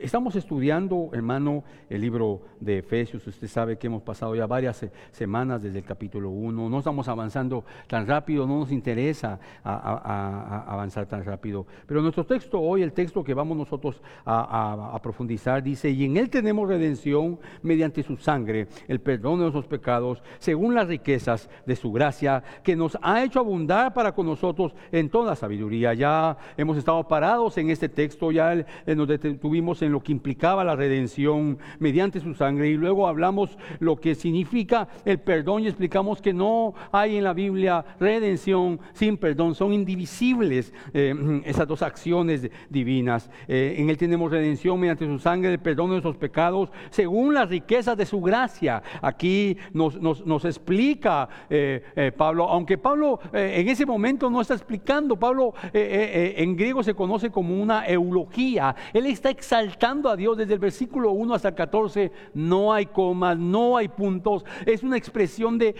Estamos estudiando, hermano, el libro de Efesios. Usted sabe que hemos pasado ya varias semanas desde el capítulo 1. No estamos avanzando tan rápido, no nos interesa avanzar tan rápido. Pero nuestro texto hoy, el texto que vamos nosotros a, profundizar, dice, y en él tenemos redención mediante su sangre, el perdón de nuestros pecados, según las riquezas de su gracia, que nos ha hecho abundar para con nosotros en toda sabiduría. Ya hemos estado parados en este texto, ya nos detuvimos en lo que implicaba la redención mediante su sangre y luego hablamos lo que significa el perdón y explicamos que no hay en la Biblia redención sin perdón, son indivisibles eh, esas dos acciones divinas. Eh, en Él tenemos redención mediante su sangre, el perdón de nuestros pecados, según las riquezas de su gracia. Aquí nos, nos, explica eh, Pablo, aunque Pablo en ese momento no está explicando, Pablo en griego se conoce como una eulogía, él está exaltando a Dios desde el versículo 1 hasta el 14, no hay comas, no hay puntos, es una expresión de,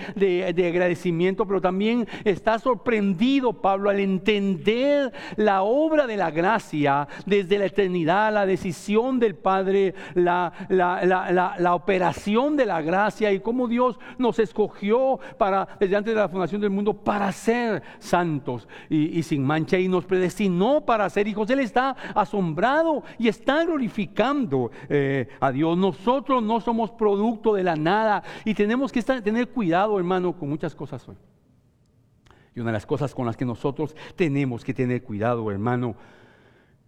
agradecimiento, pero también está sorprendido Pablo al entender la obra de la gracia desde la eternidad, la decisión del Padre, la, la, operación de la gracia y cómo Dios nos escogió para, desde antes de la fundación del mundo para ser santos y, y sin mancha y nos predestinó para ser hijos. Él está asombrado y está glorificado eh, a Dios. Nosotros no somos producto de la nada y tenemos que tener cuidado, hermano, con muchas cosas hoy. Y una de las cosas con las que nosotros tenemos que tener cuidado, hermano,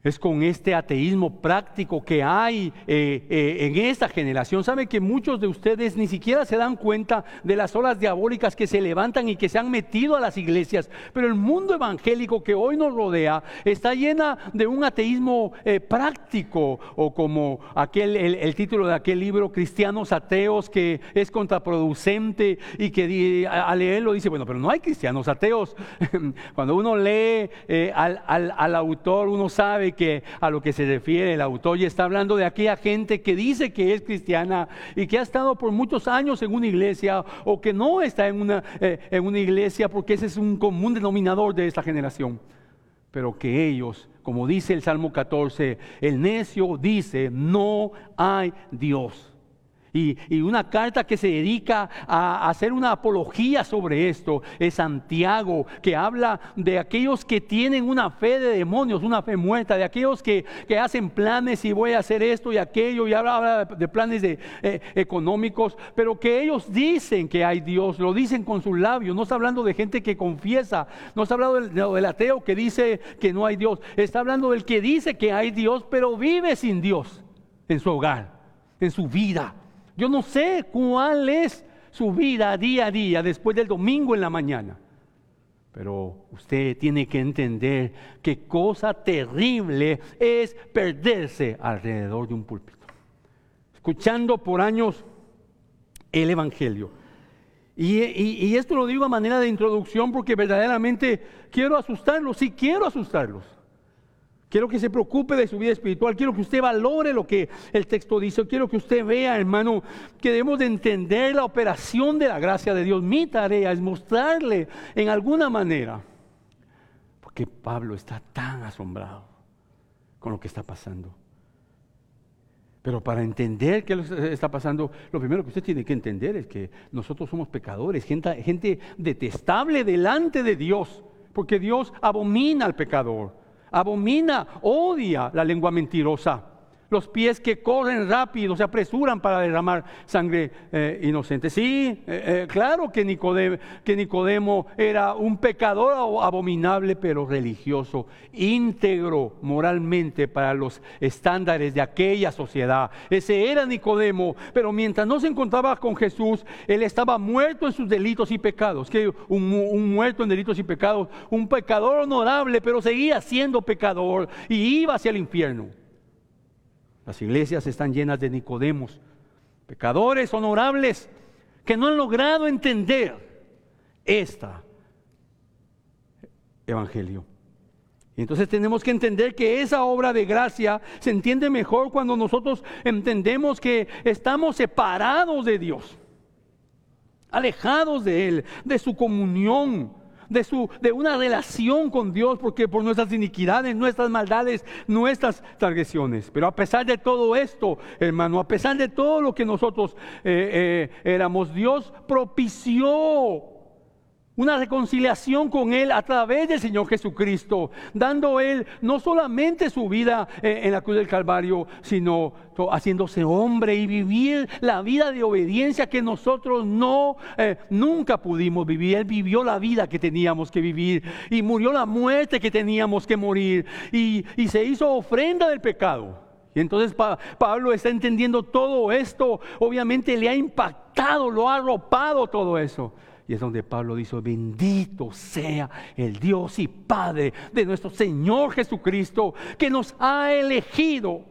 es con este ateísmo práctico que hay eh, eh, en esta generación. Sabe que muchos de ustedes ni siquiera se dan cuenta de las olas diabólicas que se levantan y que se han metido a las iglesias. Pero el mundo evangélico que hoy nos rodea está llena de un ateísmo eh, práctico o como aquel, el, título de aquel libro, Cristianos Ateos, que es contraproducente y que al leerlo dice, bueno, pero no hay cristianos ateos. Cuando uno lee al, al autor, uno sabe que a lo que se refiere el autor y está hablando de aquella gente que dice que es cristiana y que ha estado por muchos años en una iglesia o que no está en una, eh, en una iglesia porque ese es un común denominador de esta generación. Pero que ellos, como dice el Salmo 14, el necio dice, no hay Dios. Y, una carta que se dedica a, hacer una apología sobre esto es Santiago, que habla de aquellos que tienen una fe de demonios, una fe muerta, de aquellos que, hacen planes y voy a hacer esto y aquello, y habla, de planes de, eh, económicos, pero que ellos dicen que hay Dios, lo dicen con sus labios, no está hablando de gente que confiesa, no está hablando del ateo que dice que no hay Dios, está hablando del que dice que hay Dios, pero vive sin Dios en su hogar, en su vida. Yo no sé cuál es su vida día a día después del domingo en la mañana. Pero usted tiene que entender qué cosa terrible es perderse alrededor de un púlpito. Escuchando por años el Evangelio. Y, y, esto lo digo a manera de introducción porque verdaderamente quiero asustarlos, sí quiero asustarlos. Quiero que se preocupe de su vida espiritual. Quiero que usted valore lo que el texto dice. Quiero que usted vea, hermano, que debemos de entender la operación de la gracia de Dios. Mi tarea es mostrarle en alguna manera. Porque Pablo está tan asombrado con lo que está pasando. Pero para entender qué está pasando, lo primero que usted tiene que entender es que nosotros somos pecadores, gente, gente detestable delante de Dios, porque Dios abomina al pecador abomina, odia la lengua mentirosa los pies que corren rápido, se apresuran para derramar sangre eh, inocente. Sí, eh, eh, claro que Nicodemo, que Nicodemo era un pecador abominable, pero religioso, íntegro moralmente para los estándares de aquella sociedad. Ese era Nicodemo, pero mientras no se encontraba con Jesús, él estaba muerto en sus delitos y pecados. Que un, un muerto en delitos y pecados, un pecador honorable, pero seguía siendo pecador y iba hacia el infierno. Las iglesias están llenas de Nicodemos, pecadores honorables que no han logrado entender esta evangelio. Y entonces tenemos que entender que esa obra de gracia se entiende mejor cuando nosotros entendemos que estamos separados de Dios, alejados de Él, de su comunión, de, su, de una relación con Dios, porque por nuestras iniquidades, nuestras maldades, nuestras transgresiones. Pero a pesar de todo esto, hermano, a pesar de todo lo que nosotros eh, eh, éramos, Dios propició una reconciliación con Él a través del Señor Jesucristo, dando Él no solamente su vida eh, en la cruz del Calvario, sino haciéndose hombre y vivir la vida de obediencia que nosotros no, eh, nunca pudimos vivir. Él vivió la vida que teníamos que vivir y murió la muerte que teníamos que morir y, se hizo ofrenda del pecado. Y entonces Pablo está entendiendo todo esto, obviamente le ha impactado, lo ha arropado todo eso. Y es donde Pablo dice, bendito sea el Dios y Padre de nuestro Señor Jesucristo, que nos ha elegido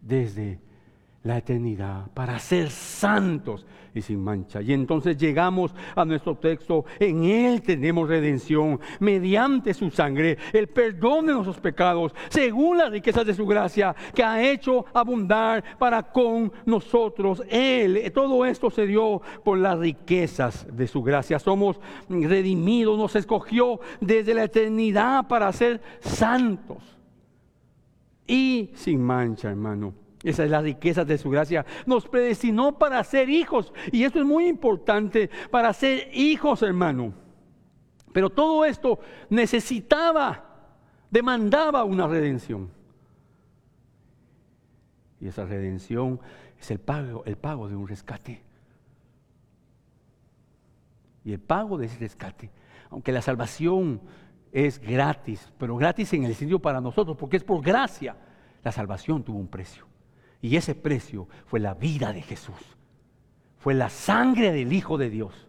desde la eternidad para ser santos y sin mancha. Y entonces llegamos a nuestro texto, en Él tenemos redención mediante su sangre, el perdón de nuestros pecados, según las riquezas de su gracia, que ha hecho abundar para con nosotros. Él, todo esto se dio por las riquezas de su gracia. Somos redimidos, nos escogió desde la eternidad para ser santos y sin mancha, hermano. Esa es la riqueza de su gracia. Nos predestinó para ser hijos. Y esto es muy importante, para ser hijos, hermano. Pero todo esto necesitaba, demandaba una redención. Y esa redención es el pago, el pago de un rescate. Y el pago de ese rescate, aunque la salvación es gratis, pero gratis en el sentido para nosotros, porque es por gracia, la salvación tuvo un precio. Y ese precio fue la vida de Jesús. Fue la sangre del Hijo de Dios.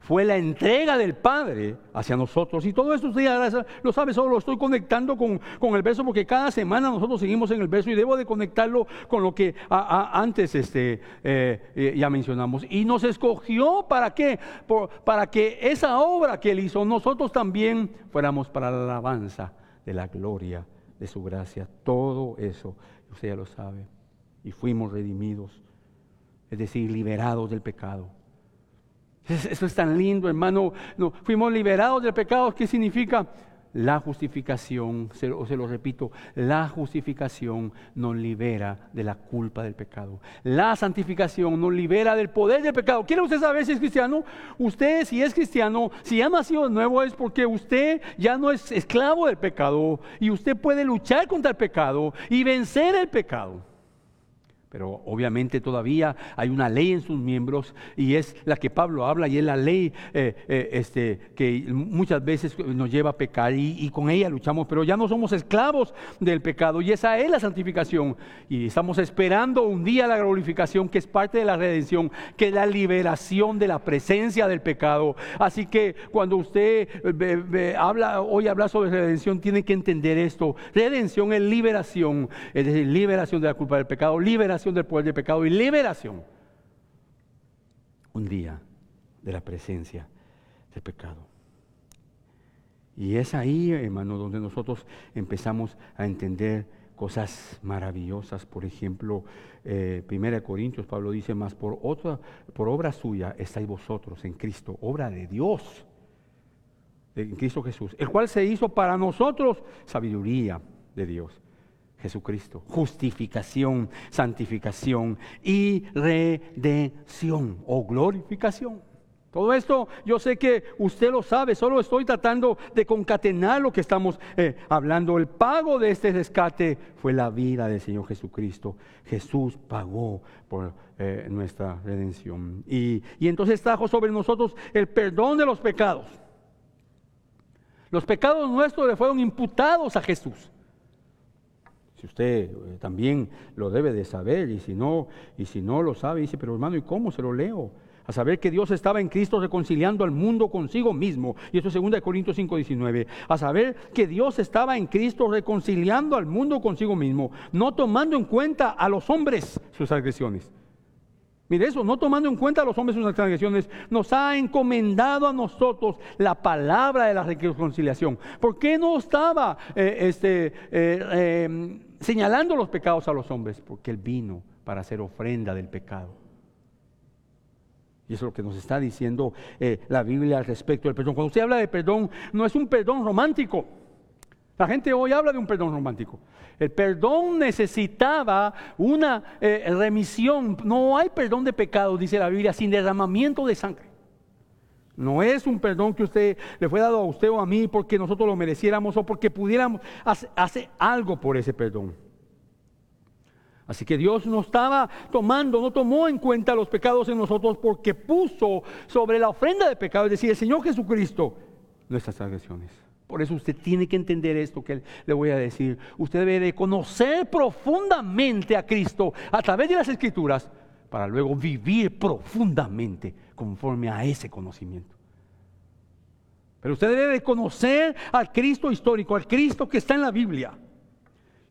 Fue la entrega del Padre hacia nosotros. Y todo esto usted ya lo sabe, solo lo estoy conectando con, el verso porque cada semana nosotros seguimos en el verso y debo de conectarlo con lo que antes este, eh, eh, ya mencionamos. Y nos escogió para qué? para que esa obra que Él hizo, nosotros también fuéramos para la alabanza de la gloria de su gracia. Todo eso, usted ya lo sabe y fuimos redimidos, es decir, liberados del pecado. Eso es tan lindo, hermano. No, fuimos liberados del pecado. ¿Qué significa? La justificación, se, se lo repito, la justificación nos libera de la culpa del pecado. La santificación nos libera del poder del pecado. ¿Quiere usted saber si es cristiano? Usted, si es cristiano, si ha nacido de nuevo, es porque usted ya no es esclavo del pecado y usted puede luchar contra el pecado y vencer el pecado. Pero obviamente todavía hay una ley en sus miembros y es la que Pablo habla y es la ley eh, eh, este, que muchas veces nos lleva a pecar y, con ella luchamos, pero ya no somos esclavos del pecado y esa es la santificación. Y estamos esperando un día la glorificación que es parte de la redención, que es la liberación de la presencia del pecado. Así que cuando usted habla, hoy habla sobre redención, tiene que entender esto. Redención es liberación, es decir, liberación de la culpa del pecado, liberación del poder del pecado y liberación. Un día de la presencia del pecado. Y es ahí, hermano, donde nosotros empezamos a entender cosas maravillosas. Por ejemplo, eh, 1 Corintios, Pablo dice más, por, otra, por obra suya estáis vosotros en Cristo, obra de Dios, en Cristo Jesús, el cual se hizo para nosotros sabiduría de Dios Jesucristo. Justificación, santificación y redención o glorificación. Todo esto yo sé que usted lo sabe, solo estoy tratando de concatenar lo que estamos eh, hablando. El pago de este rescate fue la vida del Señor Jesucristo. Jesús pagó por eh, nuestra redención. Y, y entonces trajo sobre nosotros el perdón de los pecados. Los pecados nuestros le fueron imputados a Jesús usted eh, también lo debe de saber, y si no, y si no lo sabe, dice, pero hermano, ¿y cómo se lo leo? A saber que Dios estaba en Cristo reconciliando al mundo consigo mismo. Y eso es 2 Corintios 5, 19. A saber que Dios estaba en Cristo reconciliando al mundo consigo mismo, no tomando en cuenta a los hombres sus agresiones. Mire eso, no tomando en cuenta a los hombres sus transgresiones, nos ha encomendado a nosotros la palabra de la reconciliación. ¿Por qué no estaba eh, este, eh, em, señalando los pecados a los hombres, porque Él vino para hacer ofrenda del pecado. Y eso es lo que nos está diciendo eh, la Biblia al respecto del perdón. Cuando usted habla de perdón, no es un perdón romántico. La gente hoy habla de un perdón romántico. El perdón necesitaba una eh, remisión. No hay perdón de pecado, dice la Biblia, sin derramamiento de sangre. No es un perdón que usted le fue dado a usted o a mí porque nosotros lo mereciéramos o porque pudiéramos hacer algo por ese perdón. Así que Dios no estaba tomando, no tomó en cuenta los pecados en nosotros porque puso sobre la ofrenda de pecado, es decir, el Señor Jesucristo, nuestras transgresiones. Por eso usted tiene que entender esto que le voy a decir. Usted debe de conocer profundamente a Cristo a través de las Escrituras para luego vivir profundamente conforme a ese conocimiento. Pero usted debe de conocer al Cristo histórico, al Cristo que está en la Biblia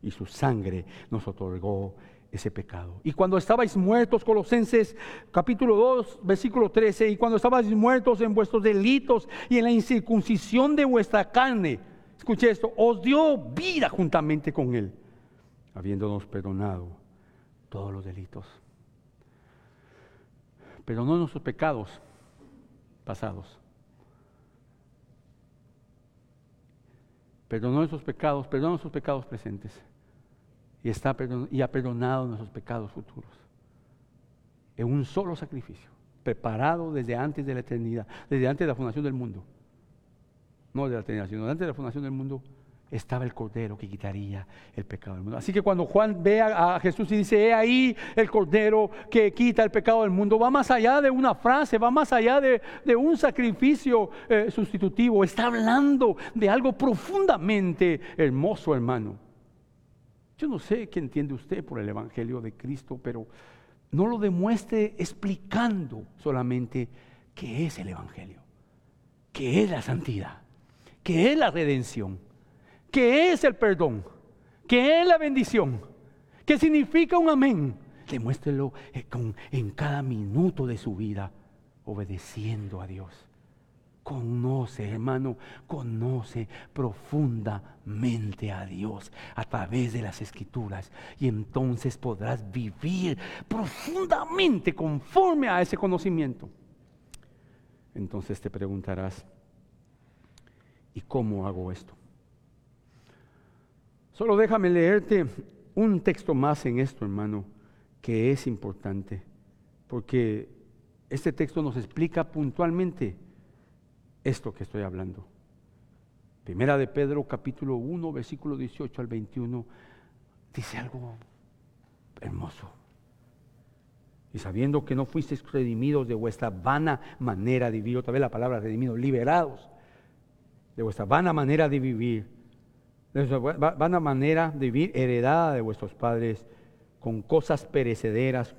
y su sangre nos otorgó ese pecado. Y cuando estabais muertos, Colosenses capítulo 2, versículo 13, y cuando estabais muertos en vuestros delitos y en la incircuncisión de vuestra carne, escuche esto, os dio vida juntamente con Él, habiéndonos perdonado todos los delitos. Perdonó nuestros pecados pasados. Perdonó nuestros pecados, perdonó nuestros pecados presentes y, está y ha perdonado nuestros pecados futuros. En un solo sacrificio, preparado desde antes de la eternidad, desde antes de la fundación del mundo. No de la eternidad, sino antes de la fundación del mundo estaba el Cordero que quitaría el pecado del mundo. Así que cuando Juan ve a, Jesús y dice, he ahí el Cordero que quita el pecado del mundo, va más allá de una frase, va más allá de, un sacrificio eh, sustitutivo, está hablando de algo profundamente hermoso, hermano. Yo no sé qué entiende usted por el Evangelio de Cristo, pero no lo demuestre explicando solamente qué es el Evangelio, qué es la santidad, qué es la redención, qué es el perdón, qué es la bendición, qué significa un amén. Demuéstrelo en cada minuto de su vida, obedeciendo a Dios. Conoce, hermano, conoce profundamente a Dios a través de las escrituras y entonces podrás vivir profundamente conforme a ese conocimiento. Entonces te preguntarás, ¿y cómo hago esto? Solo déjame leerte un texto más en esto, hermano, que es importante, porque este texto nos explica puntualmente esto que estoy hablando. Primera de Pedro capítulo 1, versículo 18 al 21, dice algo hermoso. Y sabiendo que no fuisteis redimidos de vuestra vana manera de vivir, otra vez la palabra redimidos, liberados de vuestra vana manera de vivir, de vuestra vana manera de vivir heredada de vuestros padres con cosas perecederas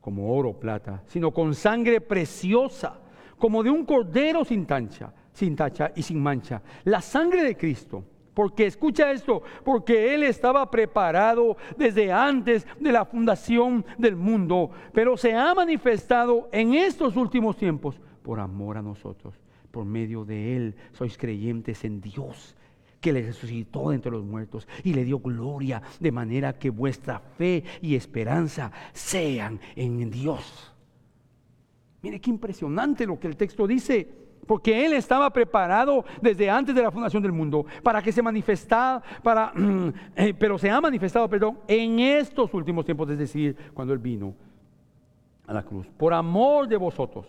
como oro o plata, sino con sangre preciosa como de un cordero sin tacha, sin tacha y sin mancha. La sangre de Cristo. Porque escucha esto, porque Él estaba preparado desde antes de la fundación del mundo, pero se ha manifestado en estos últimos tiempos por amor a nosotros. Por medio de Él sois creyentes en Dios, que le resucitó entre los muertos y le dio gloria, de manera que vuestra fe y esperanza sean en Dios. Mire qué impresionante lo que el texto dice, porque Él estaba preparado desde antes de la fundación del mundo para que se manifestara, para, eh, pero se ha manifestado, perdón, en estos últimos tiempos, es decir, cuando Él vino a la cruz, por amor de vosotros,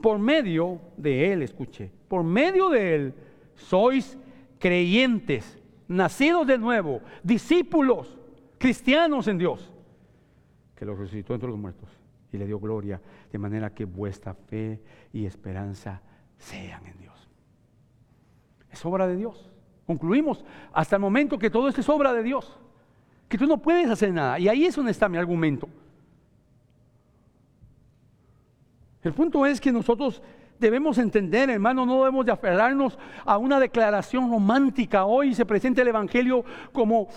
por medio de Él, escuche, por medio de Él sois creyentes, nacidos de nuevo, discípulos, cristianos en Dios, que los resucitó entre los muertos y le dio gloria, de manera que vuestra fe y esperanza sean en Dios. Es obra de Dios. Concluimos hasta el momento que todo esto es obra de Dios, que tú no puedes hacer nada. Y ahí es donde está mi argumento. El punto es que nosotros debemos entender, hermano, no debemos de aferrarnos a una declaración romántica. Hoy se presenta el Evangelio como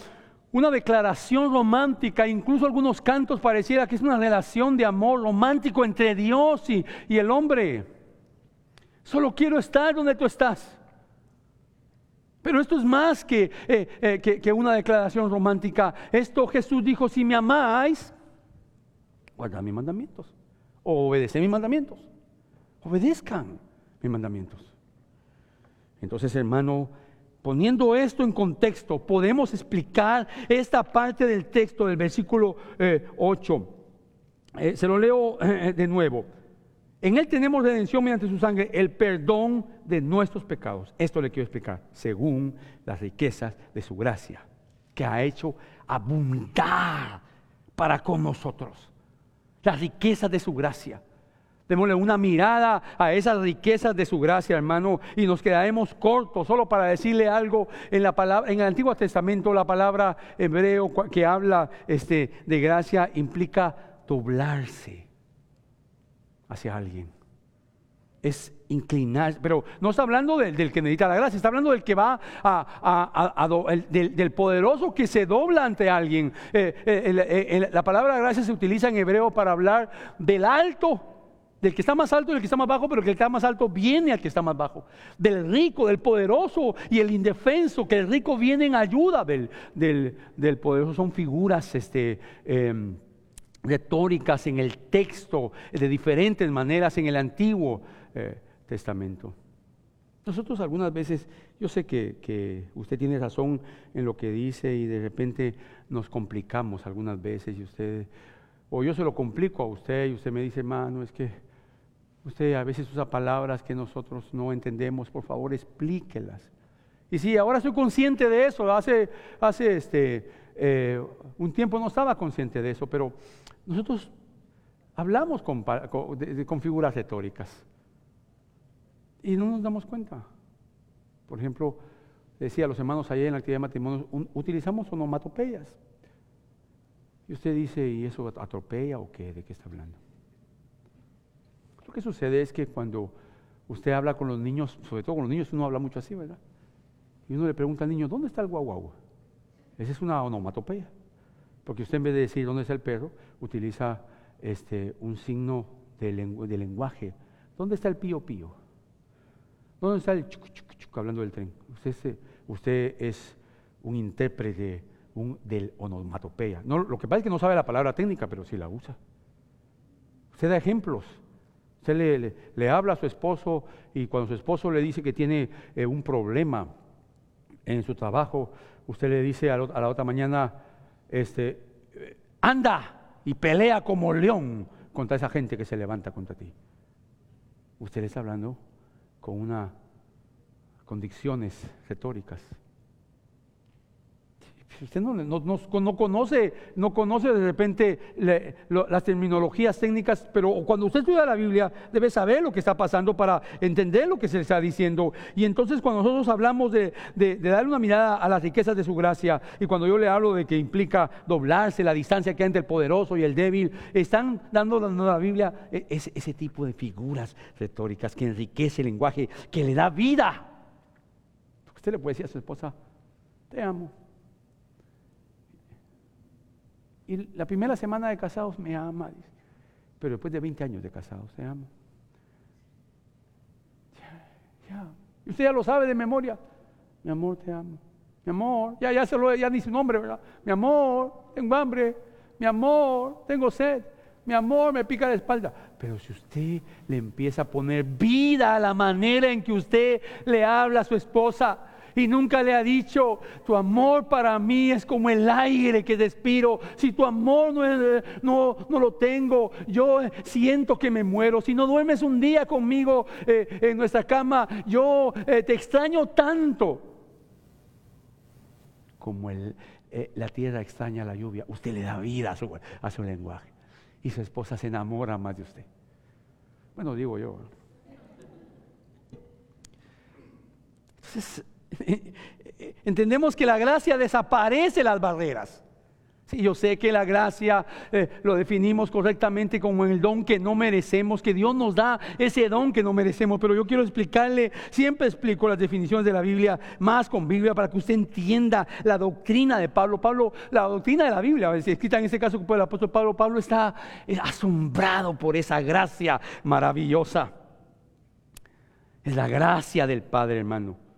una declaración romántica, incluso algunos cantos pareciera que es una relación de amor romántico entre Dios y, el hombre. Solo quiero estar donde tú estás. Pero esto es más eh, eh, que, que, una declaración romántica. Esto Jesús dijo, si me amáis, guarda mis mandamientos o obedece mis mandamientos. Obedezcan mis mandamientos. Entonces, hermano, poniendo esto en contexto, podemos explicar esta parte del texto del versículo 8. Eh, eh, se lo leo eh, de nuevo. En Él tenemos redención mediante su sangre, el perdón de nuestros pecados. Esto le quiero explicar, según las riquezas de su gracia, que ha hecho abundar para con nosotros. Las riquezas de su gracia. Démosle una mirada a esas riquezas de su gracia, hermano, y nos quedaremos cortos solo para decirle algo en la palabra en el Antiguo Testamento la palabra hebreo que habla este, de gracia implica doblarse hacia alguien. Es inclinar, pero no está hablando del, que necesita la gracia, está hablando del que va a, del, poderoso que se dobla ante alguien. Eh, eh, la palabra gracia se utiliza en hebreo para hablar del alto del que está más alto y del que está más bajo, pero el que está más alto viene al que está más bajo. Del rico, del poderoso y el indefenso, que el rico viene en ayuda del, del, poderoso. Son figuras este, em, retóricas en el texto de diferentes maneras en el Antiguo eh, Testamento. Nosotros algunas veces, yo sé que, que, usted tiene razón en lo que dice y de repente nos complicamos algunas veces y usted, o yo se lo complico a usted y usted me dice, mano, es que Usted a veces usa palabras que nosotros no entendemos, por favor explíquelas. Y sí, ahora soy consciente de eso, hace, hace este, eh, un tiempo no estaba consciente de eso, pero nosotros hablamos con, con, figuras retóricas y no nos damos cuenta. Por ejemplo, decía los hermanos ayer en la actividad de matrimonio, utilizamos onomatopeyas. Y usted dice, ¿y eso atropella o qué? ¿De qué está hablando? Lo que sucede es que cuando usted habla con los niños, sobre todo con los niños, uno habla mucho así, ¿verdad? Y uno le pregunta al niño, ¿dónde está el guau Esa es una onomatopeya. Porque usted en vez de decir dónde está el perro, utiliza este, un signo de, lenguaje. ¿Dónde está el pío pío? ¿Dónde está el chuc, chuc, chuc, hablando del tren? Usted, usted es un intérprete un, del onomatopeya. No, lo que pasa es que no sabe la palabra técnica, pero sí la usa. Usted da ejemplos. Usted le, habla a su esposo y cuando su esposo le dice que tiene eh, un problema en su trabajo, usted le dice a, la otra mañana, este, anda y pelea como león contra esa gente que se levanta contra ti. Usted le está hablando con una con dicciones retóricas usted no, no, conoce, no conoce de repente las terminologías técnicas, pero cuando usted estudia la Biblia debe saber lo que está pasando para entender lo que se está diciendo. Y entonces cuando nosotros hablamos de, darle una mirada a las riquezas de su gracia, y cuando yo le hablo de que implica doblarse, la distancia que hay entre el poderoso y el débil, están dando la Biblia e, ese, ese tipo de figuras retóricas que enriquece el lenguaje, que le da vida. Usted le puede decir a su esposa, te amo. Y la primera semana de casados me ama, pero después de 20 años de casados, te amo. Ya, Y usted ya lo sabe de memoria. Mi amor, te amo. Mi amor, ya, ya se lo, ya ni su nombre, ¿verdad? Mi amor, tengo hambre. Mi amor, tengo sed. Mi amor, me pica la espalda. Pero si usted le empieza a poner vida a la manera en que usted le habla a su esposa, y nunca le ha dicho, tu amor para mí es como el aire que respiro. Si tu amor no, no, lo tengo, yo siento que me muero. Si no duermes un día conmigo eh, en nuestra cama, yo eh, te extraño tanto. Como eh, la tierra extraña la lluvia, usted le da vida a su, a su lenguaje. Y su esposa se enamora más de usted. Bueno, digo yo. Entonces, Entendemos que la gracia desaparece las barreras. Sí, yo sé que la gracia eh, lo definimos correctamente como el don que no merecemos, que Dios nos da ese don que no merecemos, pero yo quiero explicarle, siempre explico las definiciones de la Biblia más con Biblia para que usted entienda la doctrina de Pablo. Pablo, la doctrina de la Biblia, escrita en este caso por el apóstol Pablo, Pablo está asombrado por esa gracia maravillosa. Es la gracia del Padre, hermano.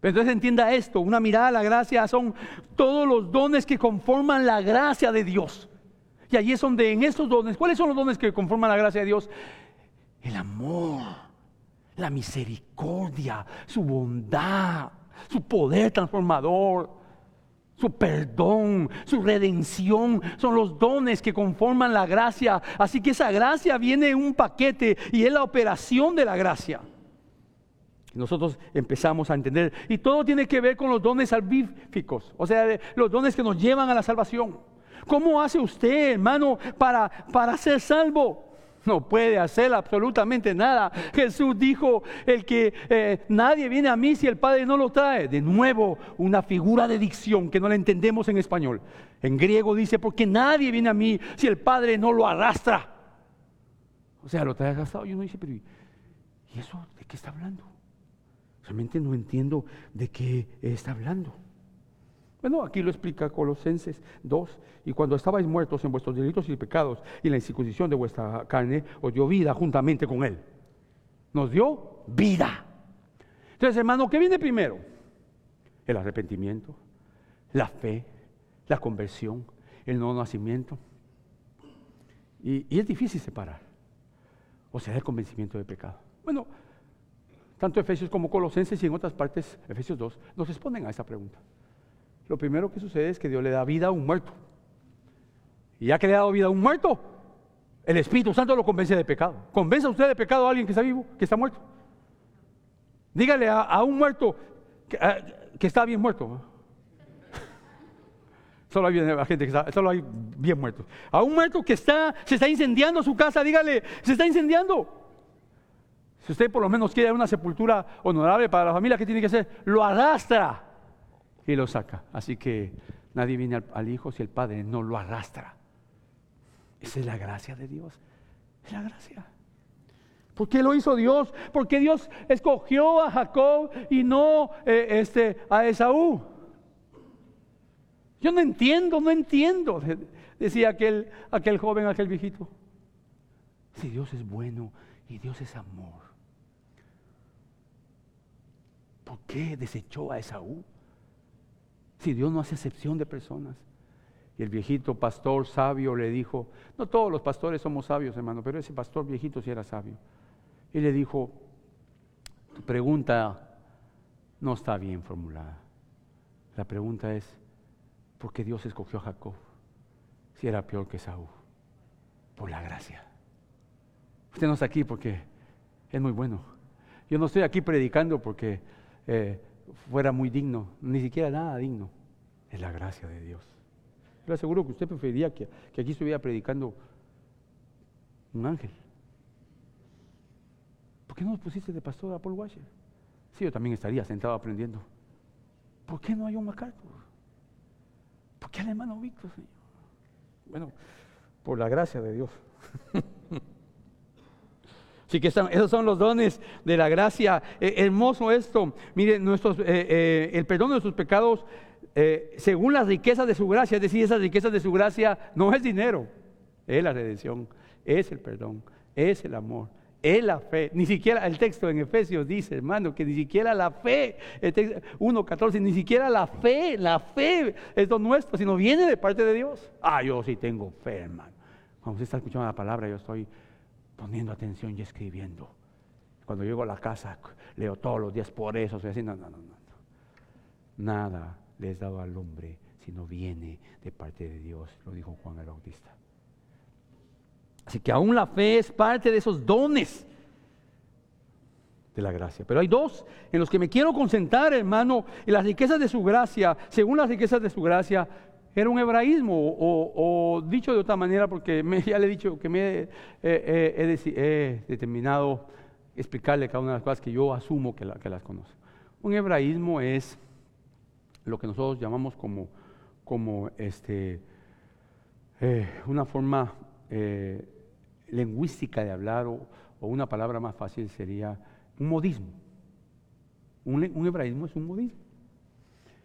Pero entonces entienda esto, una mirada a la gracia son todos los dones que conforman la gracia de Dios. Y allí es donde en estos dones, ¿cuáles son los dones que conforman la gracia de Dios? el amor, la misericordia, su bondad, su poder transformador, su perdón, su redención, son los dones que conforman la gracia. Así que esa gracia viene en un paquete y es la operación de la gracia. Nosotros empezamos a entender, y todo tiene que ver con los dones salvíficos, o sea, los dones que nos llevan a la salvación. ¿Cómo hace usted, hermano, para, para ser salvo? No puede hacer absolutamente nada. Jesús dijo, el que eh, nadie viene a mí si el Padre no lo trae. De nuevo, una figura de dicción que no la entendemos en español. En griego dice, porque nadie viene a mí si el Padre no lo arrastra. O sea, lo trae arrastrado. Yo no dice, pero ¿y eso de qué está hablando? Realmente no entiendo de qué está hablando. Bueno, aquí lo explica Colosenses 2. Y cuando estabais muertos en vuestros delitos y pecados y la incircuncisión de vuestra carne, os dio vida juntamente con Él. Nos dio vida. Entonces, hermano, ¿qué viene primero? El arrepentimiento, la fe, la conversión, el nuevo nacimiento. Y, y es difícil separar. O sea, el convencimiento de pecado. Bueno, tanto Efesios como Colosenses y en otras partes, Efesios 2, nos responden a esa pregunta lo primero que sucede es que Dios le da vida a un muerto. Y ya que le ha dado vida a un muerto, el Espíritu Santo lo convence de pecado. ¿Convence usted de pecado a alguien que está vivo, que está muerto? Dígale a, un muerto que, está bien muerto. Solo hay gente que está, solo hay bien muertos. A un muerto que está, se está incendiando su casa, dígale, se está incendiando. Si usted por lo menos quiere una sepultura honorable para la familia, ¿qué tiene que hacer? Lo arrastra y lo saca. Así que nadie viene al, Hijo si el Padre no lo arrastra. Esa es la gracia de Dios. Es la gracia. ¿Por qué lo hizo Dios? Porque Dios escogió a Jacob y no eh, este, a Esaú. Yo no entiendo, no entiendo, decía aquel, aquel joven, aquel viejito. Si Dios es bueno y Dios es amor, ¿por qué desechó a Esaú? Si Dios no hace excepción de personas. Y el viejito pastor sabio le dijo, no todos los pastores somos sabios, hermano, pero ese pastor viejito sí era sabio. Y le dijo, tu pregunta no está bien formulada. La pregunta es, ¿por qué Dios escogió a Jacob si era peor que Saúl? Por la gracia. Usted no está aquí porque es muy bueno. Yo no estoy aquí predicando porque eh, fuera muy digno, ni siquiera nada digno. Es la gracia de Dios. Le aseguro que usted preferiría que, aquí estuviera predicando un ángel. ¿Por qué no nos pusiste de pastor a Paul Washer? Sí, yo también estaría sentado aprendiendo. ¿Por qué no hay un MacArthur? ¿Por qué al hermano Víctor, Bueno, por la gracia de Dios. Así que esos son los dones de la gracia. Eh, hermoso esto. Mire, nuestros, eh, eh, el perdón de nuestros pecados, según las riquezas de su gracia, es decir, esas riquezas de su gracia no es dinero, es la redención, es el perdón, es el amor, es la fe. Ni siquiera el texto en Efesios dice, hermano, que ni siquiera la fe, 1.14, ni siquiera la fe, la fe es lo nuestro, sino viene de parte de Dios. Ah, yo sí tengo fe, hermano. Cuando usted está escuchando la palabra, yo estoy poniendo atención y escribiendo. Cuando llego a la casa, leo todos los días por eso, soy así, no, no, no, no. Nada le es dado al hombre, sino viene de parte de Dios, lo dijo Juan el Bautista. Así que aún la fe es parte de esos dones de la gracia. Pero hay dos en los que me quiero concentrar, hermano, en las riquezas de su gracia, según las riquezas de su gracia, era un hebraísmo, o, dicho de otra manera, porque ya le he dicho que me he determinado explicarle cada una de las cosas que yo asumo que, las conoce. Un hebraísmo es lo que nosotros llamamos como, como este, eh, una forma eh, lingüística de hablar, o, una palabra más fácil sería un modismo. Un, un hebraísmo es un modismo.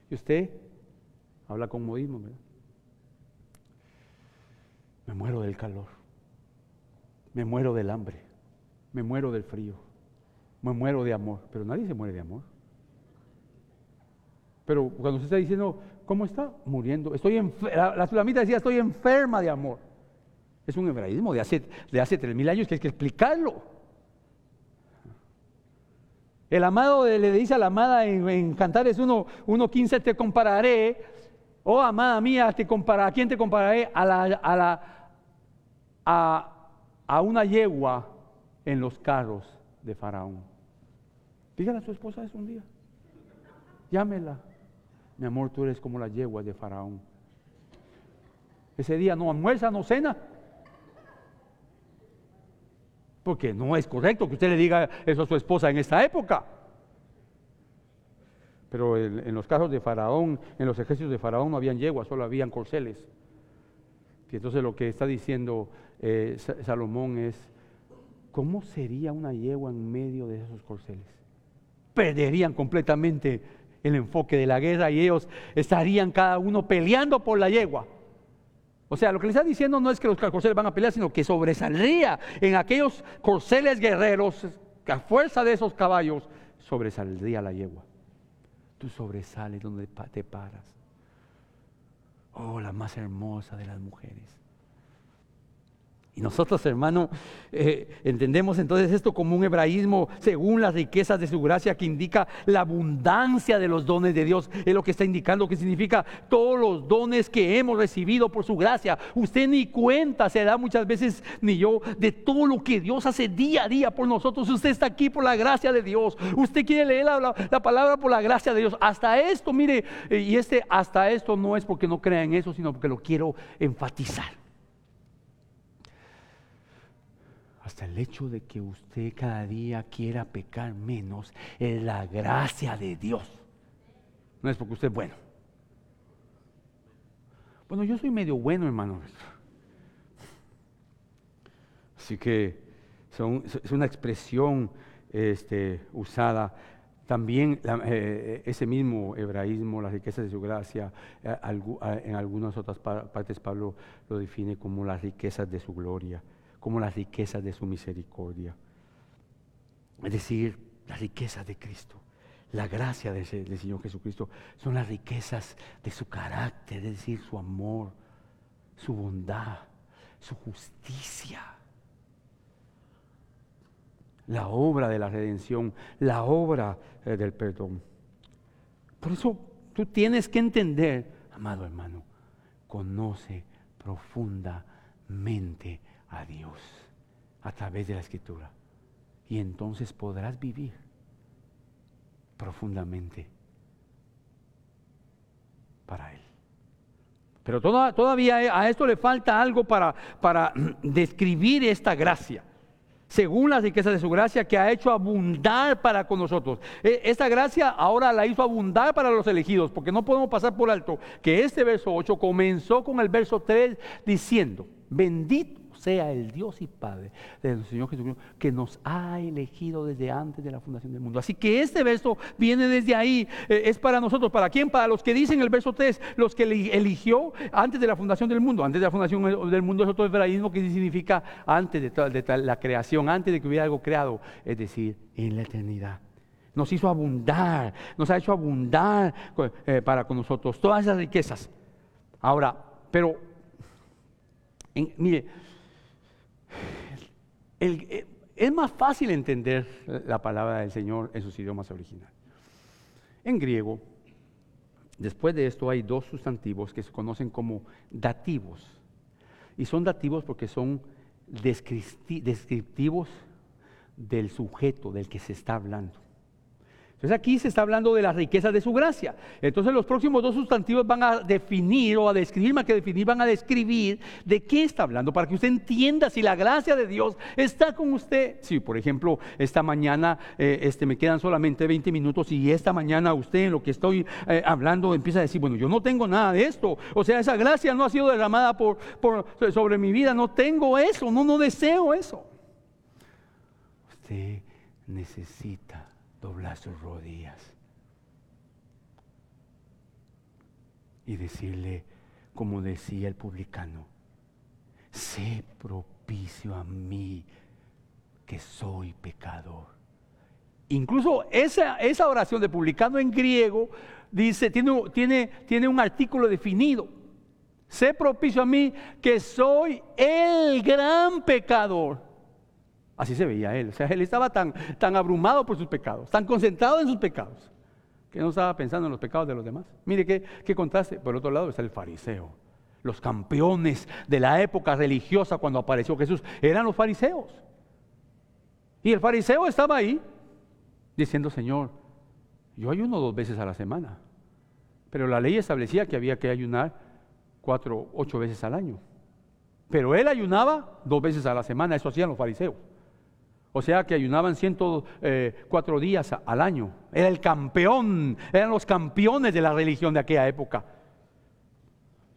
Y usted Habla con modismo, ¿verdad? Me muero del calor. Me muero del hambre. Me muero del frío. Me muero de amor. Pero nadie se muere de amor. Pero cuando usted está diciendo, ¿cómo está? Muriendo. Estoy la, la sulamita decía, estoy enferma de amor. Es un hebraísmo de hace, de hace tres mil años que hay que explicarlo. El amado le dice a la amada en, Cantares 1.15, te compararé, oh amada mía, te compara, ¿a quién te compararé? A, la, a, la, a, a una yegua en los carros de Faraón. Dígale a su esposa eso un día. Llámela. Mi amor, tú eres como la yegua de Faraón. Ese día no almuerza, no cena. Porque no es correcto que usted le diga eso a su esposa en esta época. Pero en, los casos de Faraón, en los ejércitos de Faraón no habían yeguas, solo habían corceles. Y entonces lo que está diciendo eh, Salomón es, ¿cómo sería una yegua en medio de esos corceles? Perderían completamente el enfoque de la guerra y ellos estarían cada uno peleando por la yegua. O sea, lo que le está diciendo no es que los corceles van a pelear, sino que sobresaldría en aquellos corceles guerreros, a fuerza de esos caballos, sobresaldría la yegua. Tú sobresales donde te paras. Oh, la más hermosa de las mujeres. Y nosotros, hermano, eh, entendemos entonces esto como un hebraísmo según las riquezas de su gracia que indica la abundancia de los dones de Dios. Es lo que está indicando que significa todos los dones que hemos recibido por su gracia. Usted ni cuenta se da muchas veces, ni yo, de todo lo que Dios hace día a día por nosotros. Usted está aquí por la gracia de Dios. Usted quiere leer la, la palabra por la gracia de Dios. Hasta esto, mire, eh, y este hasta esto no es porque no crea en eso, sino porque lo quiero enfatizar. El hecho de que usted cada día quiera pecar menos, es la gracia de Dios. No es porque usted es bueno. Bueno, yo soy medio bueno, hermano. Así que es una expresión este, usada. También eh, ese mismo hebraísmo, las riquezas de su gracia, eh, en algunas otras partes Pablo lo define como las riquezas de su gloria como las riquezas de su misericordia. Es decir, las riquezas de Cristo, la gracia del Señor Jesucristo, son las riquezas de su carácter, es decir, su amor, su bondad, su justicia. La obra de la redención, la obra eh, del perdón. Por eso tú tienes que entender, amado hermano, conoce profundamente a Dios a través de la escritura. Y entonces podrás vivir profundamente para Él. Pero todavía a esto le falta algo para, para describir esta gracia según las riquezas de su gracia que ha hecho abundar para con nosotros. E, esta gracia ahora la hizo abundar para los elegidos, porque no podemos pasar por alto que este verso 8 comenzó con el verso 3 diciendo, bendito sea el Dios y Padre del Señor Jesucristo, que nos ha elegido desde antes de la fundación del mundo. Así que este verso viene desde ahí, eh, es para nosotros, ¿para quién? Para los que dicen el verso 3, los que eligió antes de la fundación del mundo. Antes de la fundación del mundo es otro hebraísmo que significa antes de, la creación, antes de que hubiera algo creado, es decir, en la eternidad nos hizo abundar, nos ha hecho abundar eh, para con nosotros todas esas riquezas. Ahora, pero, mire, eh, es más fácil entender la palabra del Señor en sus idiomas originales. En griego, después de esto hay dos sustantivos que se conocen como dativos. Y son dativos porque son descriptivos del sujeto del que se está hablando. Entonces aquí se está hablando de las riquezas de su gracia. Entonces los próximos dos sustantivos van a definir o a describir, más que definir, van a describir de qué está hablando, para que usted entienda si la gracia de Dios está con usted. Si, por ejemplo, esta mañana eh, este, me quedan solamente 20 minutos y esta mañana usted en lo que estoy eh, hablando empieza a decir, bueno, yo no tengo nada de esto. O sea, esa gracia no ha sido derramada por, sobre mi vida, no tengo eso, no, no deseo eso. Usted necesita doblar sus rodillas y decirle, como decía el publicano, sé propicio a mí que soy pecador. Incluso esa, esa oración de publicano en griego dice, tiene, tiene, tiene un artículo definido. Sé propicio a mí que soy el gran pecador. Así se veía él. O sea, él estaba tan, tan abrumado por sus pecados, tan concentrado en sus pecados, que no estaba pensando en los pecados de los demás. Mire qué, qué. Por otro lado está el fariseo. Los campeones de la época religiosa cuando apareció Jesús eran los fariseos. Y el fariseo estaba ahí diciendo, Señor, yo ayuno dos veces a la semana. Pero la ley establecía que había que ayunar cuatro, ocho veces al año. Pero él ayunaba dos veces a la semana, eso hacían los fariseos. O sea que ayunaban 104 eh, días al año. Era el campeón, eran los campeones de la religión de aquella época.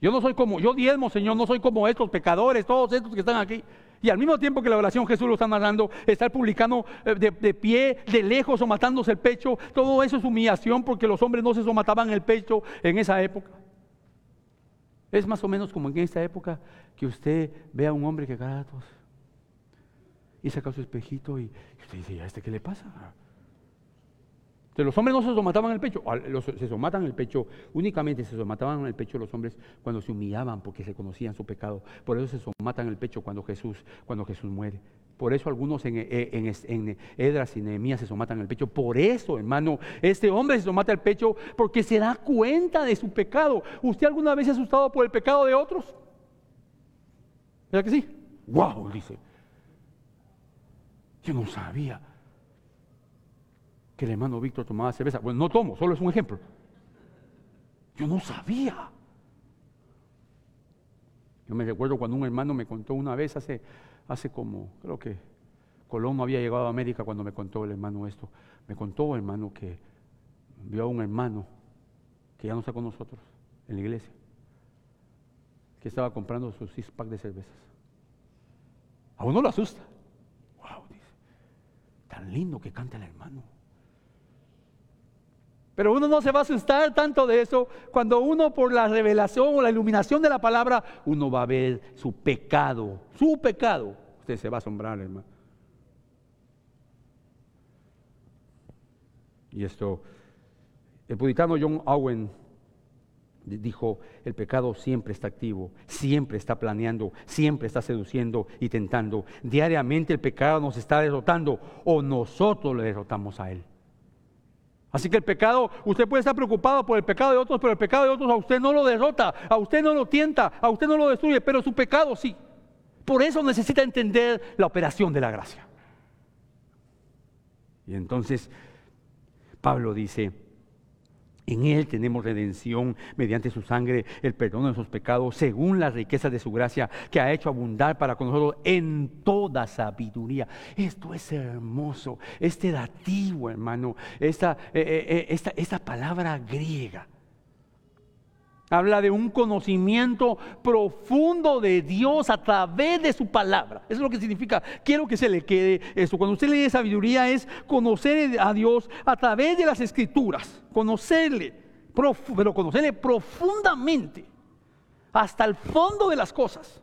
Yo no soy como, yo diezmo, Señor, no soy como estos pecadores, todos estos que están aquí. Y al mismo tiempo que la oración Jesús lo está narrando, estar publicando eh, de, de, pie, de lejos o matándose el pecho, todo eso es humillación porque los hombres no se somataban el pecho en esa época. Es más o menos como en esta época que usted ve a un hombre que cada y saca su espejito y, usted dice, ¿a este qué le pasa? Los hombres no se somataban el pecho, se somatan el pecho, únicamente se somataban el pecho los hombres cuando se humillaban porque se conocían su pecado. Por eso se somatan el pecho cuando Jesús, cuando Jesús muere. Por eso algunos en, en, en, Edras y Nehemías se somatan el pecho. Por eso, hermano, este hombre se somata el pecho porque se da cuenta de su pecado. ¿Usted alguna vez se ha asustado por el pecado de otros? ¿Verdad que sí? ¡Wow! Dice. Yo no sabía que el hermano Víctor tomaba cerveza. Bueno, no tomo, solo es un ejemplo. Yo no sabía. Yo me recuerdo cuando un hermano me contó una vez, hace, hace como, creo que Colón había llegado a América cuando me contó el hermano esto. Me contó, hermano, que vio a un hermano que ya no está con nosotros en la iglesia, que estaba comprando sus six pack de cervezas. A uno lo asusta lindo que canta el hermano. Pero uno no se va a asustar tanto de eso cuando uno por la revelación o la iluminación de la palabra, uno va a ver su pecado, su pecado. Usted se va a asombrar, hermano. Y esto, el puritano John Owen dijo, el pecado siempre está activo, siempre está planeando, siempre está seduciendo y tentando. Diariamente el pecado nos está derrotando o nosotros le derrotamos a él. Así que el pecado, usted puede estar preocupado por el pecado de otros, pero el pecado de otros a usted no lo derrota, a usted no lo tienta, a usted no lo destruye, pero su pecado sí. Por eso necesita entender la operación de la gracia. Y entonces Pablo dice, en Él tenemos redención mediante su sangre, el perdón de nuestros pecados, según la riqueza de su gracia que ha hecho abundar para con nosotros en toda sabiduría. Esto es hermoso, este dativo, hermano, esta, eh, eh, eh, esta, esta palabra griega Habla de un conocimiento profundo de Dios a través de su palabra. Eso es lo que significa. Quiero que se le quede eso. Cuando usted lee sabiduría es conocer a Dios a través de las escrituras. Conocerle, pero conocerle profundamente, hasta el fondo de las cosas.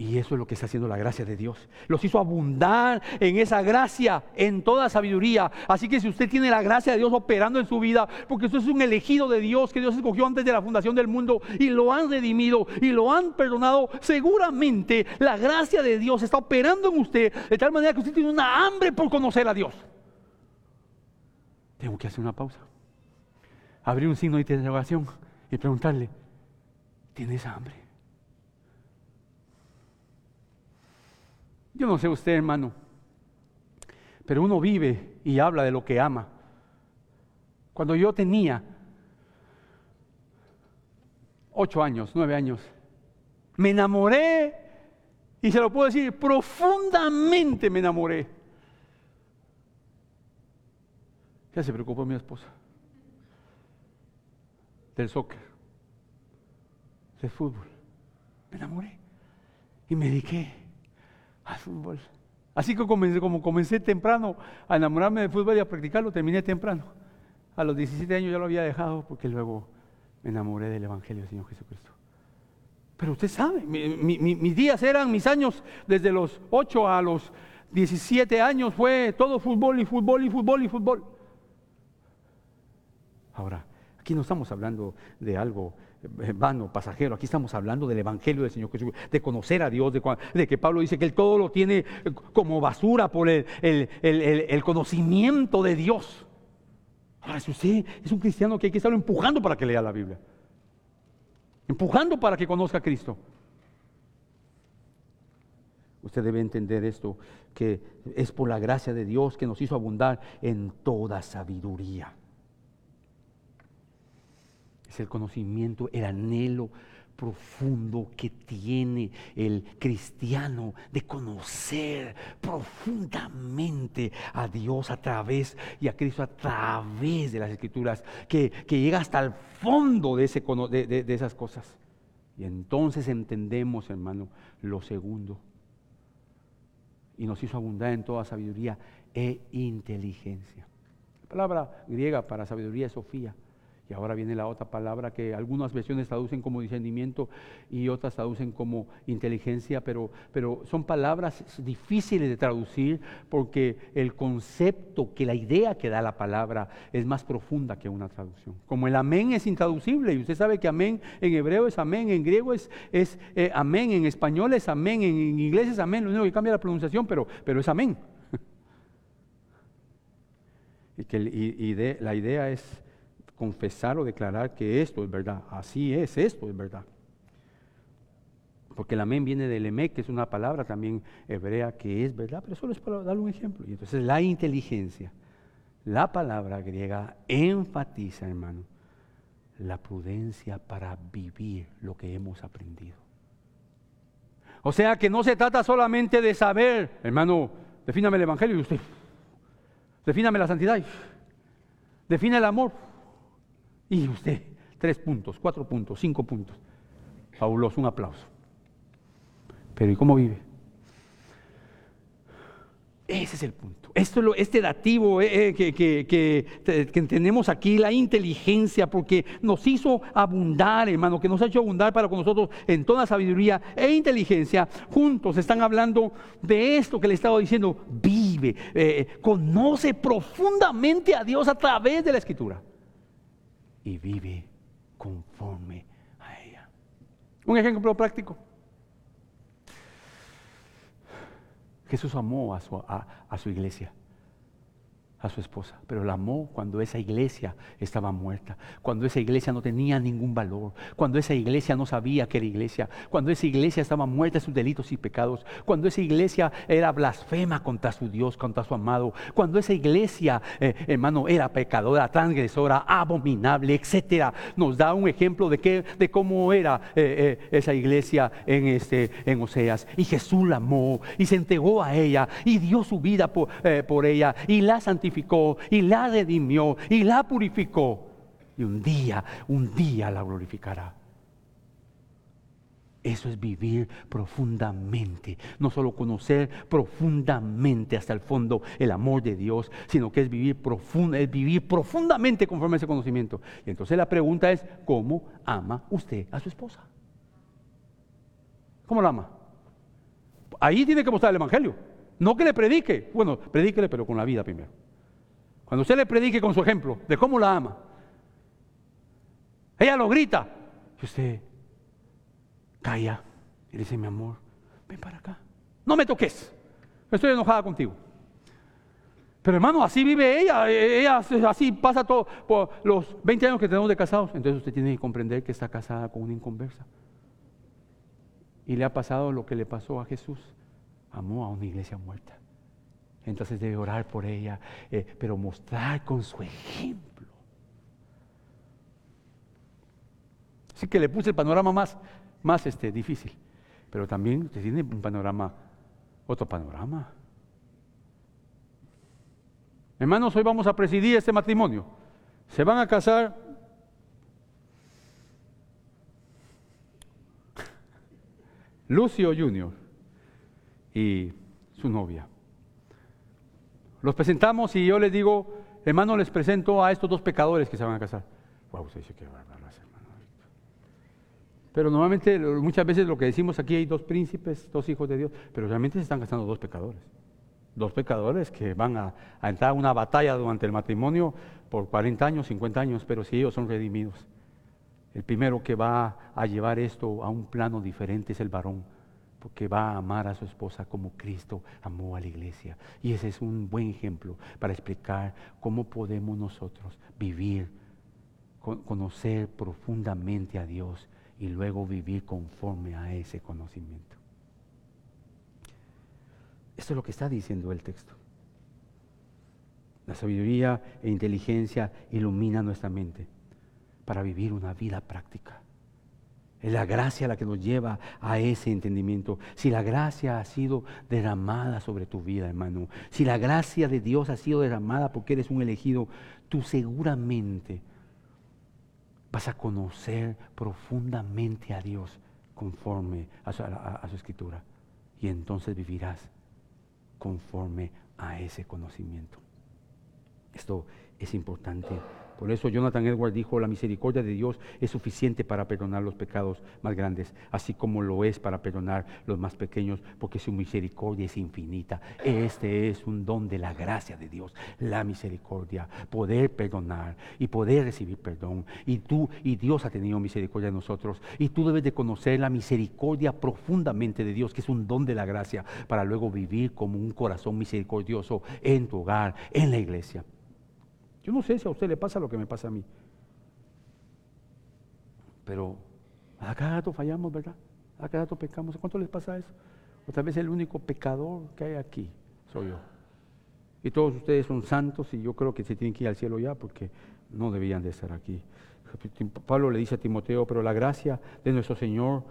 Y eso es lo que está haciendo la gracia de Dios. Los hizo abundar en esa gracia, en toda sabiduría. Así que si usted tiene la gracia de Dios operando en su vida, porque usted es un elegido de Dios que Dios escogió antes de la fundación del mundo y lo han redimido y lo han perdonado, seguramente la gracia de Dios está operando en usted de tal manera que usted tiene una hambre por conocer a Dios. Tengo que hacer una pausa, abrir un signo de interrogación y preguntarle, ¿tienes hambre? Yo no sé usted, hermano, pero uno vive y habla de lo que ama. Cuando yo tenía ocho años, nueve años, me enamoré, y se lo puedo decir, profundamente me enamoré. Ya se preocupó mi esposa. Del soccer, del fútbol. Me enamoré y me dediqué al fútbol. Así que como comencé temprano a enamorarme del fútbol y a practicarlo, terminé temprano. A los 17 años ya lo había dejado porque luego me enamoré del Evangelio del Señor Jesucristo. Pero usted sabe, mis días eran, mis años, desde los 8 a los 17 años fue todo fútbol y fútbol y fútbol y fútbol. Ahora, Aquí no estamos hablando de algo vano, pasajero. Aquí estamos hablando del Evangelio del Señor Jesús, de conocer a Dios, de, que Pablo dice que él todo lo tiene como basura por el, conocimiento de Dios. Ahora, si usted es un cristiano que hay que estarlo empujando para que lea la Biblia, empujando para que conozca a Cristo. Usted debe entender esto, que es por la gracia de Dios que nos hizo abundar en toda sabiduría es el conocimiento, el anhelo profundo que tiene el cristiano de conocer profundamente a Dios a través y a Cristo a través de las escrituras, que, llega hasta el fondo de, ese, de, de esas cosas. Y entonces entendemos, hermano, lo segundo. Y nos hizo abundar en toda sabiduría e inteligencia. La palabra griega para sabiduría es Sofía. Y ahora viene la otra palabra que algunas versiones traducen como discernimiento y otras traducen como inteligencia, pero, pero son palabras difíciles de traducir porque el concepto, que la idea que da la palabra es más profunda que una traducción. Como el amén es intraducible, y usted sabe que amén en hebreo es amén, en griego es, es eh, amén, en español es amén, en inglés es amén, lo único que cambia la pronunciación, pero, pero es amén. y, que, la idea es confesar o declarar que esto es verdad. Así es, esto es verdad. Porque el amén viene del emé, que es una palabra también hebrea que es verdad, pero solo es para darle un ejemplo. Y entonces la inteligencia, la palabra griega enfatiza, hermano, la prudencia para vivir lo que hemos aprendido. O sea que no se trata solamente de saber, hermano, defíname el Evangelio y usted, defíname la santidad, define el amor, y usted, tres puntos, cuatro puntos, cinco puntos. Fabuloso, un aplauso. Pero ¿y cómo vive? Ese es el punto. Esto este dativo eh, eh, que, que, tenemos aquí, la inteligencia, porque nos hizo abundar, hermano, que nos ha hecho abundar para con nosotros en toda sabiduría e inteligencia, juntos están hablando de esto que le estaba diciendo, vive, eh, conoce profundamente a Dios a través de la escritura y vive conforme a ella. Un ejemplo práctico. Jesús amó a su, a su iglesia a su esposa, pero la amó cuando esa iglesia estaba muerta, cuando esa iglesia no tenía ningún valor, cuando esa iglesia no sabía que era iglesia, cuando esa iglesia estaba muerta en sus delitos y pecados, cuando esa iglesia era blasfema contra su Dios, contra su amado, cuando esa iglesia, eh, hermano, era pecadora, transgresora, abominable, etcétera. Nos da un ejemplo de, qué, de cómo era eh, eh, esa iglesia en, este, en Oseas. Y Jesús la amó y se entregó a ella y dio su vida por, por ella y la santificó y la redimió y la purificó. Y un día, un día la glorificará. Eso es vivir profundamente, no solo conocer profundamente hasta el fondo el amor de Dios, sino que es vivir, es vivir profundamente conforme a ese conocimiento. Y entonces la pregunta es, ¿cómo ama usted a su esposa? ¿Cómo la ama? Ahí tiene que mostrar el Evangelio. No que le predique. Bueno, predíquele, pero con la vida primero. Cuando usted le predique con su ejemplo de cómo la ama, ella lo grita y usted calla y dice, mi amor, ven para acá. No me toques, estoy enojada contigo. Pero hermano, así vive ella, ella así pasa todo por los 20 años que tenemos de casados. Entonces usted tiene que comprender que está casada con una inconversa. Y le ha pasado lo que le pasó a Jesús. Amó a una iglesia muerta. Entonces debe orar por ella, eh, pero mostrar con su ejemplo. Así que le puse el panorama más, más este, difícil. Pero también usted tiene un panorama, otro panorama. Hermanos, hoy vamos a presidir este matrimonio. Se van a casar Lucio Junior y su novia. Los presentamos y yo les digo, hermano, les presento a estos dos pecadores que se van a casar. Wow, usted dice que hermano. Pero normalmente, muchas veces lo que decimos aquí hay dos príncipes, dos hijos de Dios, pero realmente se están casando dos pecadores. Dos pecadores que van a, entrar a una batalla durante el matrimonio por 40 años, 50 años, pero si ellos son redimidos, el primero que va a llevar esto a un plano diferente es el varón, porque va a amar a su esposa como Cristo amó a la iglesia. Y ese es un buen ejemplo para explicar cómo podemos nosotros vivir, conocer profundamente a Dios y luego vivir conforme a ese conocimiento. Esto es lo que está diciendo el texto. La sabiduría e inteligencia ilumina nuestra mente para vivir una vida práctica. Es la gracia la que nos lleva a ese entendimiento. Si la gracia ha sido derramada sobre tu vida, hermano, si la gracia de Dios ha sido derramada porque eres un elegido, tú seguramente vas a conocer profundamente a Dios conforme a su, a su escritura. Y entonces vivirás conforme a ese conocimiento. Esto es importante por eso Jonathan Edwards dijo, la misericordia de Dios es suficiente para perdonar los pecados más grandes, así como lo es para perdonar los más pequeños, porque su misericordia es infinita. Este es un don de la gracia de Dios, la misericordia, poder perdonar y poder recibir perdón. Y tú y Dios ha tenido misericordia de nosotros, y tú debes de conocer la misericordia profundamente de Dios, que es un don de la gracia, para luego vivir como un corazón misericordioso en tu hogar, en la iglesia. Yo no sé si a usted le pasa lo que me pasa a mí. Pero a cada rato fallamos, ¿verdad? A cada rato pecamos. ¿Cuánto les pasa eso? O tal vez el único pecador que hay aquí soy yo. Y todos ustedes son santos y yo creo que se tienen que ir al cielo ya porque no debían de estar aquí. Pablo le dice a Timoteo, pero la gracia de nuestro Señor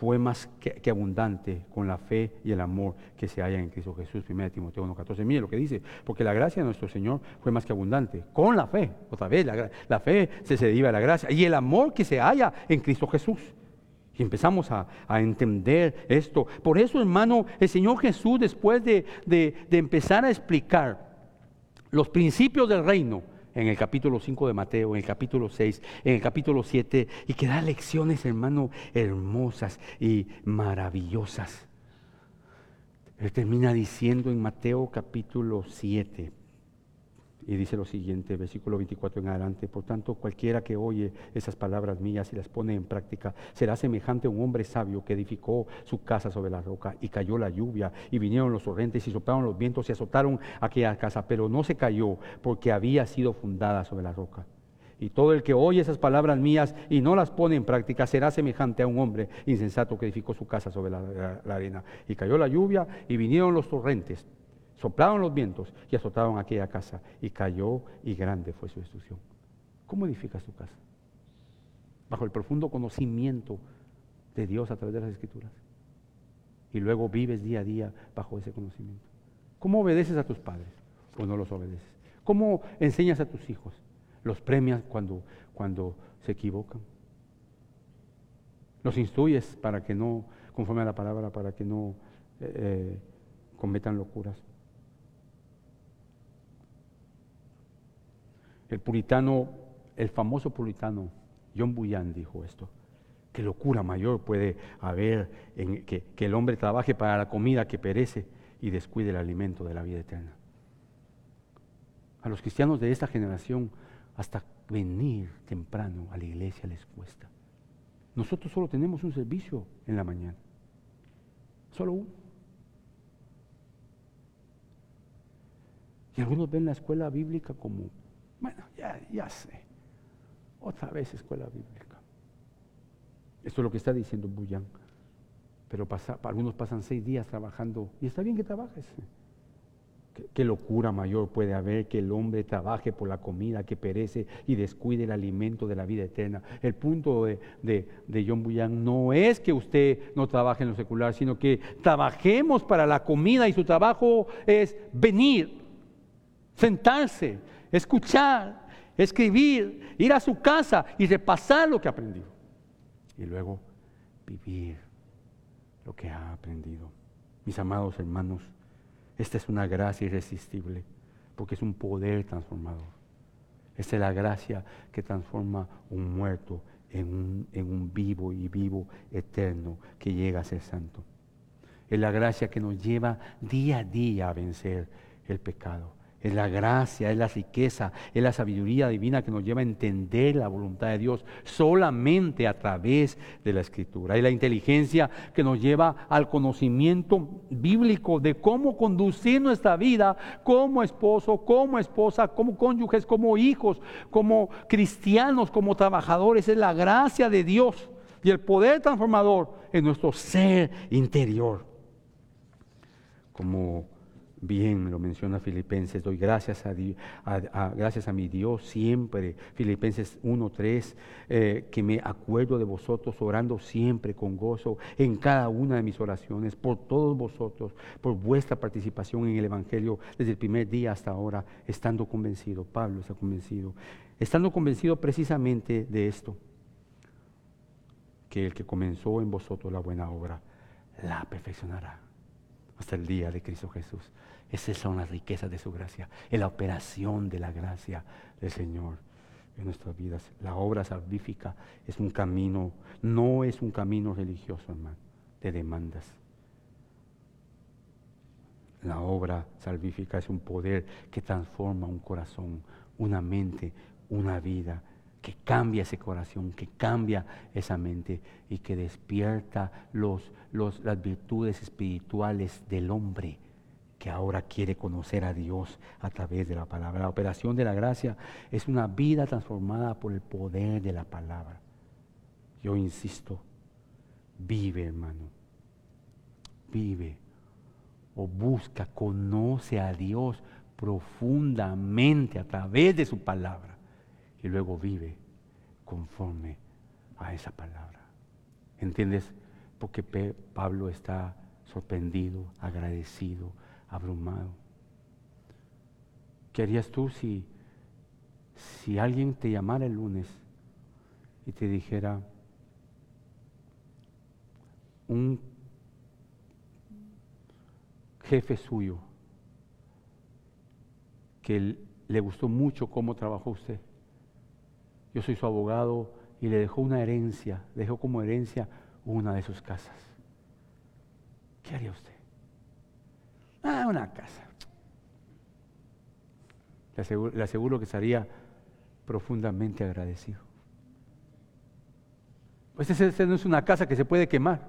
fue más que, abundante con la fe y el amor que se halla en Cristo Jesús. 1 Timoteo 1.14. Mire lo que dice, porque la gracia de nuestro Señor fue más que abundante con la fe. Otra vez, la, fe se, se deriva de la gracia y el amor que se halla en Cristo Jesús. Y empezamos a, entender esto. Por eso, hermano, el Señor Jesús, después de, de empezar a explicar los principios del reino, en el capítulo 5 de Mateo, en el capítulo 6, en el capítulo 7, y que da lecciones, hermano, hermosas y maravillosas. Él termina diciendo en Mateo capítulo 7, y dice lo siguiente, versículo 24 en adelante, por tanto cualquiera que oye esas palabras mías y las pone en práctica será semejante a un hombre sabio que edificó su casa sobre la roca y cayó la lluvia y vinieron los torrentes y soplaron los vientos y azotaron aquella casa, pero no se cayó porque había sido fundada sobre la roca. Y todo el que oye esas palabras mías y no las pone en práctica será semejante a un hombre insensato que edificó su casa sobre la, la arena. Y cayó la lluvia y vinieron los torrentes Soplaron los vientos y azotaron aquella casa y cayó y grande fue su destrucción. ¿Cómo edificas tu casa? Bajo el profundo conocimiento de Dios a través de las escrituras. Y luego vives día a día bajo ese conocimiento. ¿Cómo obedeces a tus padres o no los obedeces? ¿Cómo enseñas a tus hijos? ¿Los premias cuando, cuando se equivocan? ¿Los instruyes para que no, conforme a la palabra, para que no eh, eh, cometan locuras? El puritano, el famoso puritano John Bunyan dijo esto. ¿Qué locura mayor puede haber en que, que el hombre trabaje para la comida que perece y descuide el alimento de la vida eterna? A los cristianos de esta generación, hasta venir temprano a la iglesia les cuesta. Nosotros solo tenemos un servicio en la mañana. Solo uno. Y algunos ven la escuela bíblica como bueno, ya, ya sé. Otra vez escuela bíblica. Esto es lo que está diciendo Buyan. Pero algunos pasan seis días trabajando y está bien que trabajes. ¿Qué, locura mayor puede haber que el hombre trabaje por la comida que perece y descuide el alimento de la vida eterna? El punto de, de John Buyan no es que usted no trabaje en lo secular, sino que trabajemos para la comida y su trabajo es venir, sentarse, escuchar, escribir, ir a su casa y repasar lo que aprendió. Y luego vivir lo que ha aprendido. Mis amados hermanos, esta es una gracia irresistible porque es un poder transformador. Esta es la gracia que transforma un muerto en un, en un, vivo y vivo eterno que llega a ser santo. Es la gracia que nos lleva día a día a vencer el pecado es la gracia, es la riqueza, es la sabiduría divina que nos lleva a entender la voluntad de Dios solamente a través de la escritura. Es la inteligencia que nos lleva al conocimiento bíblico de cómo conducir nuestra vida como esposo, como esposa, como cónyuges, como hijos, como cristianos, como trabajadores. Es la gracia de Dios y el poder transformador en nuestro ser interior. Como Bien, lo menciona Filipenses, doy gracias a, gracias a mi Dios siempre. Filipenses 1.3, eh, que me acuerdo de vosotros orando siempre con gozo en cada una de mis oraciones, por todos vosotros, por vuestra participación en el Evangelio desde el primer día hasta ahora, estando convencido, Pablo está convencido, estando convencido precisamente de esto, que el que comenzó en vosotros la buena obra, la perfeccionará hasta el día de Cristo Jesús. Esas son las riquezas de su gracia, es la operación de la gracia del Señor en nuestras vidas. La obra salvífica es un camino, no es un camino religioso, hermano, de demandas. La obra salvífica es un poder que transforma un corazón, una mente, una vida, que cambia ese corazón, que cambia esa mente y que despierta los, las virtudes espirituales del hombre que ahora quiere conocer a Dios a través de la palabra. La operación de la gracia es una vida transformada por el poder de la palabra. Yo insisto, vive hermano, vive o busca, conoce a Dios profundamente a través de su palabra y luego vive conforme a esa palabra. ¿Entiendes? Porque Pablo está sorprendido, agradecido, abrumado. ¿Qué harías tú si, si alguien te llamara el lunes y te dijera un jefe suyo que le gustó mucho cómo trabajó usted? Yo soy su abogado y le dejó una herencia, dejó como herencia una de sus casas. ¿Qué haría usted? Ah, una casa. Le aseguro, que estaría profundamente agradecido. Pues esta no es una casa que se puede quemar.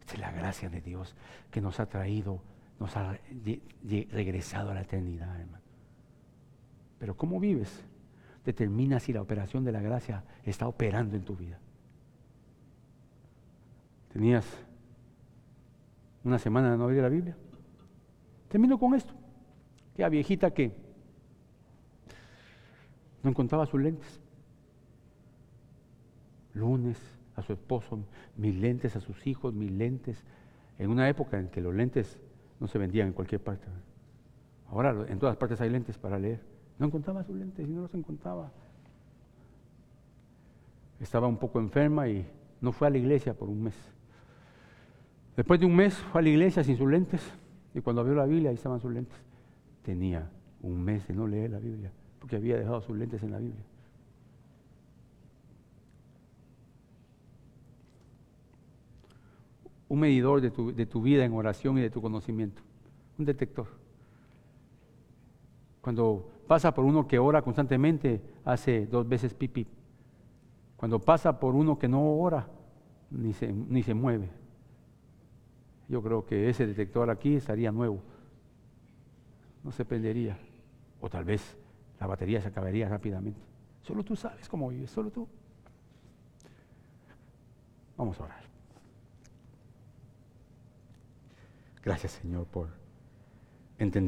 Esta es la gracia de Dios que nos ha traído, nos ha regresado a la eternidad, hermano. Pero ¿cómo vives? Determina si la operación de la gracia está operando en tu vida. Tenías una semana de no abrir la Biblia. Termino con esto. Aquella viejita que no encontraba sus lentes. Lunes a su esposo, mis lentes a sus hijos, mis lentes. En una época en que los lentes no se vendían en cualquier parte. Ahora en todas partes hay lentes para leer. No encontraba sus lentes y no los encontraba. Estaba un poco enferma y no fue a la iglesia por un mes. Después de un mes fue a la iglesia sin sus lentes. Y cuando abrió la Biblia, ahí estaban sus lentes. Tenía un mes de no leer la Biblia, porque había dejado sus lentes en la Biblia. Un medidor de tu, vida en oración y de tu conocimiento. Un detector. Cuando pasa por uno que ora constantemente, hace dos veces pipí. Cuando pasa por uno que no ora, ni se mueve. Yo creo que ese detector aquí estaría nuevo. No se prendería. O tal vez la batería se acabaría rápidamente. Solo tú sabes cómo vives, solo tú. Vamos a orar. Gracias Señor por entender.